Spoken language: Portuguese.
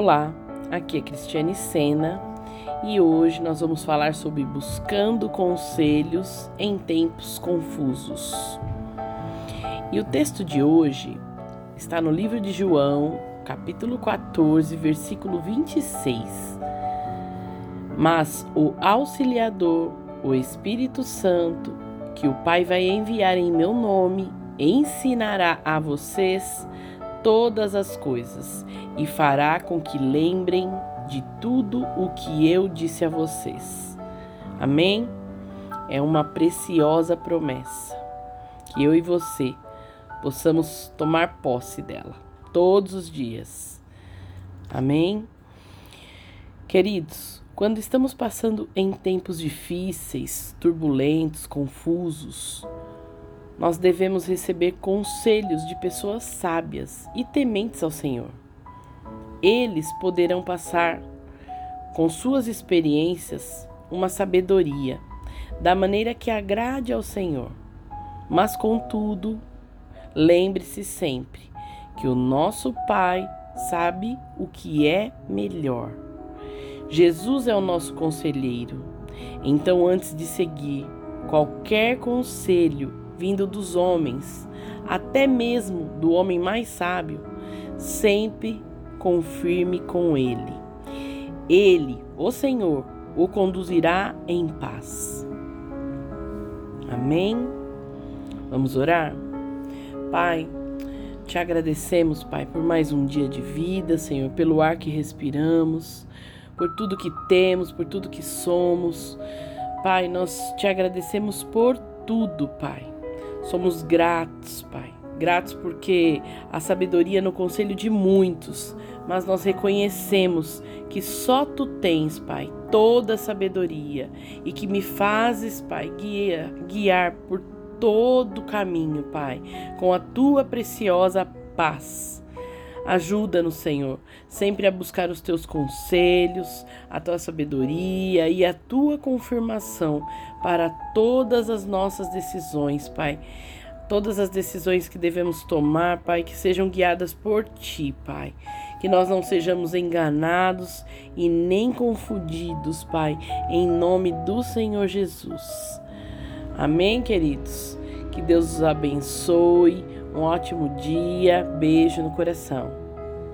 Olá, aqui é Cristiane Sena e hoje nós vamos falar sobre buscando conselhos em tempos confusos. E o texto de hoje está no livro de João, capítulo 14, versículo 26. Mas o auxiliador, o Espírito Santo, que o Pai vai enviar em meu nome, ensinará a vocês todas as coisas e fará com que lembrem de tudo o que eu disse a vocês. Amém? É uma preciosa promessa que eu e você possamos tomar posse dela todos os dias. Amém? Queridos, quando estamos passando em tempos difíceis, turbulentos, confusos, nós devemos receber conselhos de pessoas sábias e tementes ao Senhor. Eles poderão passar, com suas experiências, uma sabedoria, da maneira que agrade ao Senhor. Mas, contudo, lembre-se sempre que o nosso Pai sabe o que é melhor. Jesus é o nosso conselheiro. Então, antes de seguir qualquer conselho vindo dos homens, até mesmo do homem mais sábio, sempre confirme com ele. Ele, o Senhor, o conduzirá em paz. Amém? Vamos orar? Pai, te agradecemos, Pai, por mais um dia de vida, Senhor, pelo ar que respiramos, por tudo que temos, por tudo que somos. Pai, nós te agradecemos por tudo, Pai. Somos gratos, Pai. Gratos porque a sabedoria no conselho de muitos, mas nós reconhecemos que só tu tens, Pai, toda a sabedoria e que me fazes, Pai, guia, guiar por todo o caminho, Pai, com a tua preciosa paz. Ajuda-nos, Senhor, sempre a buscar os teus conselhos, a tua sabedoria e a tua confirmação para todas as nossas decisões, Pai. Todas as decisões que devemos tomar, Pai, que sejam guiadas por Ti, Pai. Que nós não sejamos enganados e nem confundidos, Pai, em nome do Senhor Jesus. Amém, queridos? Que Deus os abençoe. Um ótimo dia. Beijo no coração.